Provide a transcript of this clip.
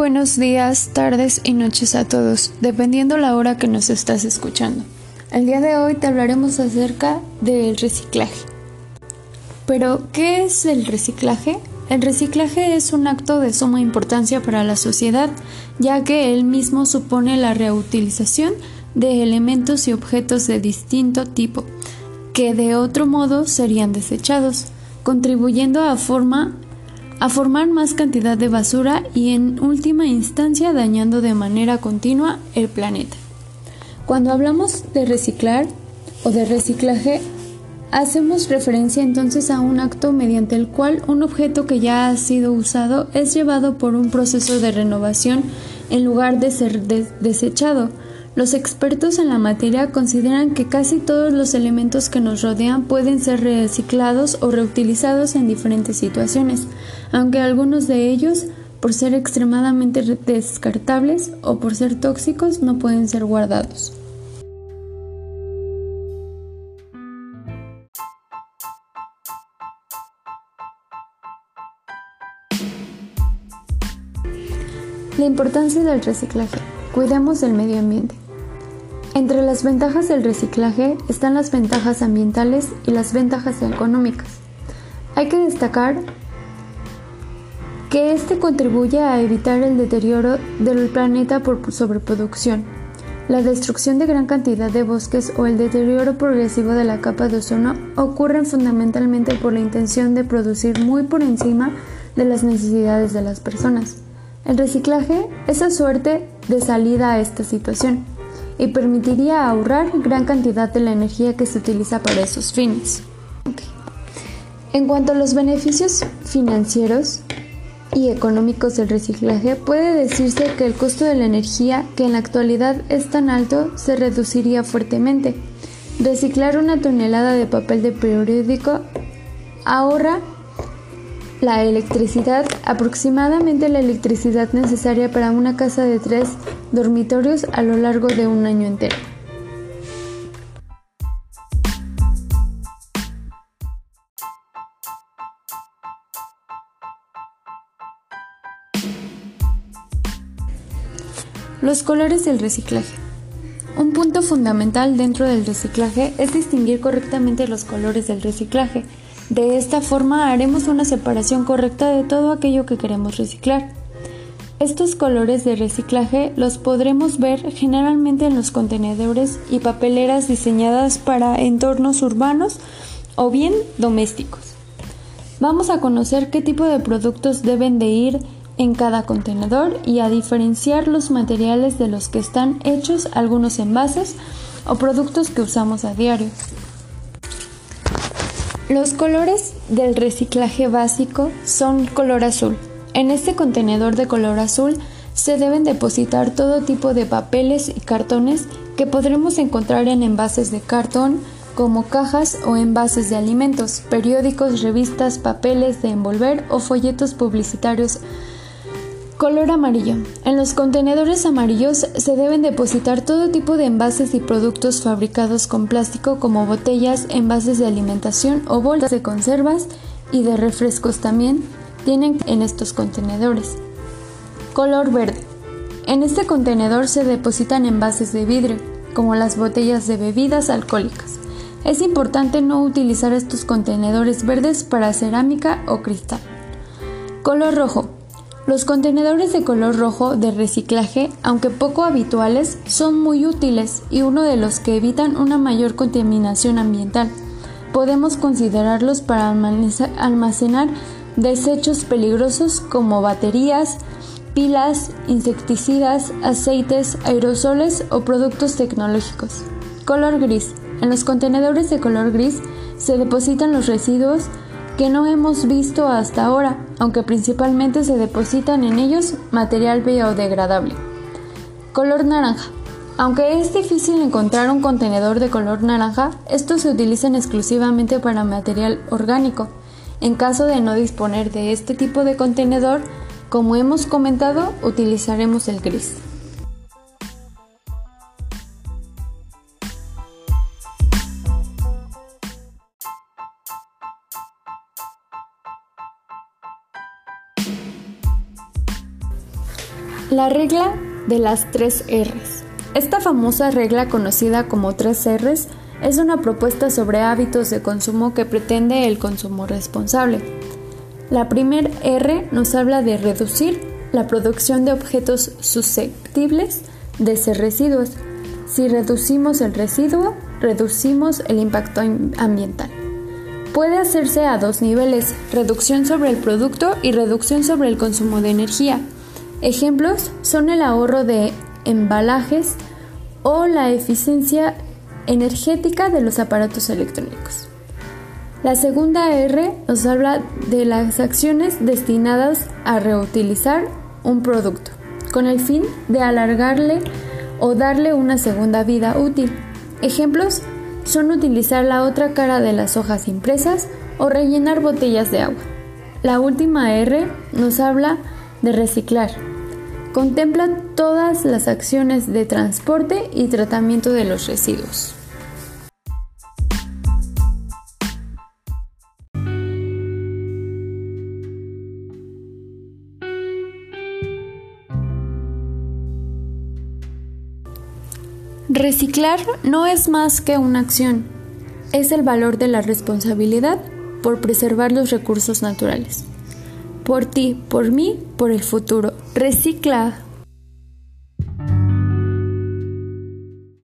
buenos días, tardes y noches a todos, dependiendo la hora que nos estás escuchando. El día de hoy te hablaremos acerca del reciclaje. Pero, ¿qué es el reciclaje? El reciclaje es un acto de suma importancia para la sociedad, ya que él mismo supone la reutilización de elementos y objetos de distinto tipo, que de otro modo serían desechados, contribuyendo a forma a formar más cantidad de basura y en última instancia dañando de manera continua el planeta. Cuando hablamos de reciclar o de reciclaje, hacemos referencia entonces a un acto mediante el cual un objeto que ya ha sido usado es llevado por un proceso de renovación en lugar de ser desechado los expertos en la materia consideran que casi todos los elementos que nos rodean pueden ser reciclados o reutilizados en diferentes situaciones, aunque algunos de ellos, por ser extremadamente descartables o por ser tóxicos, no pueden ser guardados. La importancia del reciclaje. Cuidemos del medio ambiente. Entre las ventajas del reciclaje están las ventajas ambientales y las ventajas económicas. Hay que destacar que este contribuye a evitar el deterioro del planeta por sobreproducción, la destrucción de gran cantidad de bosques o el deterioro progresivo de la capa de ozono ocurren fundamentalmente por la intención de producir muy por encima de las necesidades de las personas. El reciclaje es la suerte de salida a esta situación y permitiría ahorrar gran cantidad de la energía que se utiliza para esos fines. En cuanto a los beneficios financieros y económicos del reciclaje, puede decirse que el costo de la energía, que en la actualidad es tan alto, se reduciría fuertemente. Reciclar una tonelada de papel de periódico ahorra la electricidad, aproximadamente la electricidad necesaria para una casa de tres dormitorios a lo largo de un año entero. Los colores del reciclaje. Un punto fundamental dentro del reciclaje es distinguir correctamente los colores del reciclaje. De esta forma haremos una separación correcta de todo aquello que queremos reciclar. Estos colores de reciclaje los podremos ver generalmente en los contenedores y papeleras diseñadas para entornos urbanos o bien domésticos. Vamos a conocer qué tipo de productos deben de ir en cada contenedor y a diferenciar los materiales de los que están hechos algunos envases o productos que usamos a diario. Los colores del reciclaje básico son color azul. En este contenedor de color azul se deben depositar todo tipo de papeles y cartones que podremos encontrar en envases de cartón, como cajas o envases de alimentos, periódicos, revistas, papeles de envolver o folletos publicitarios Color amarillo. En los contenedores amarillos se deben depositar todo tipo de envases y productos fabricados con plástico como botellas, envases de alimentación o bolsas de conservas y de refrescos también tienen en estos contenedores. Color verde. En este contenedor se depositan envases de vidrio, como las botellas de bebidas alcohólicas. Es importante no utilizar estos contenedores verdes para cerámica o cristal. Color rojo. Los contenedores de color rojo de reciclaje, aunque poco habituales, son muy útiles y uno de los que evitan una mayor contaminación ambiental. Podemos considerarlos para almacenar desechos peligrosos como baterías, pilas, insecticidas, aceites, aerosoles o productos tecnológicos. Color gris. En los contenedores de color gris se depositan los residuos que no hemos visto hasta ahora, aunque principalmente se depositan en ellos material biodegradable. Color naranja. Aunque es difícil encontrar un contenedor de color naranja, estos se utilizan exclusivamente para material orgánico. En caso de no disponer de este tipo de contenedor, como hemos comentado, utilizaremos el gris. La regla de las tres R's. Esta famosa regla conocida como tres R's es una propuesta sobre hábitos de consumo que pretende el consumo responsable. La primer R nos habla de reducir la producción de objetos susceptibles de ser residuos. Si reducimos el residuo, reducimos el impacto ambiental. Puede hacerse a dos niveles, reducción sobre el producto y reducción sobre el consumo de energía. Ejemplos son el ahorro de embalajes o la eficiencia energética de los aparatos electrónicos. La segunda R nos habla de las acciones destinadas a reutilizar un producto, con el fin de alargarle o darle una segunda vida útil. Ejemplos son utilizar la otra cara de las hojas impresas o rellenar botellas de agua. La última R nos habla de reciclar. Contempla todas las acciones de transporte y tratamiento de los residuos. Reciclar no es más que una acción, es el valor de la responsabilidad por preservar los recursos naturales. Por ti, por mí, por el futuro. Recicla.